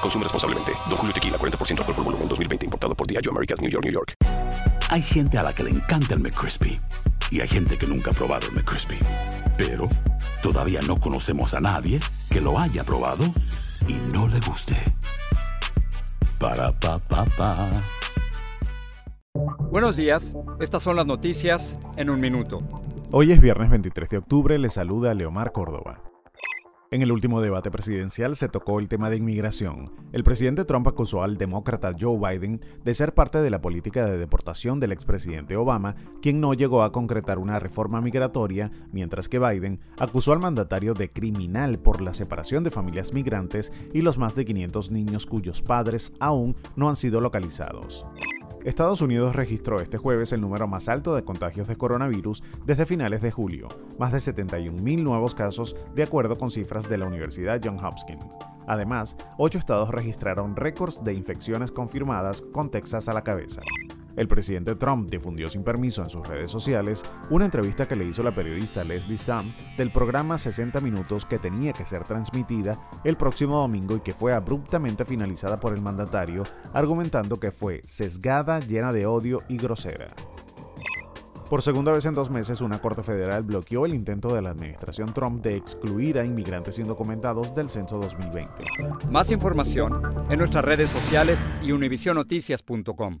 Consume responsablemente. Don Julio Tequila, 40% alcohol por volumen, 2020. Importado por Diageo Americas, New York, New York. Hay gente a la que le encanta el McCrispy y hay gente que nunca ha probado el McCrispy. Pero todavía no conocemos a nadie que lo haya probado y no le guste. Para pa pa pa. Buenos días, estas son las noticias en un minuto. Hoy es viernes 23 de octubre, le saluda Leomar Córdoba. En el último debate presidencial se tocó el tema de inmigración. El presidente Trump acusó al demócrata Joe Biden de ser parte de la política de deportación del expresidente Obama, quien no llegó a concretar una reforma migratoria, mientras que Biden acusó al mandatario de criminal por la separación de familias migrantes y los más de 500 niños cuyos padres aún no han sido localizados. Estados Unidos registró este jueves el número más alto de contagios de coronavirus desde finales de julio, más de 71.000 nuevos casos de acuerdo con cifras de la Universidad Johns Hopkins. Además, ocho estados registraron récords de infecciones confirmadas con Texas a la cabeza. El presidente Trump difundió sin permiso en sus redes sociales una entrevista que le hizo la periodista Leslie Stamm del programa 60 Minutos que tenía que ser transmitida el próximo domingo y que fue abruptamente finalizada por el mandatario, argumentando que fue sesgada, llena de odio y grosera. Por segunda vez en dos meses, una corte federal bloqueó el intento de la administración Trump de excluir a inmigrantes indocumentados del censo 2020. Más información en nuestras redes sociales y univisionoticias.com.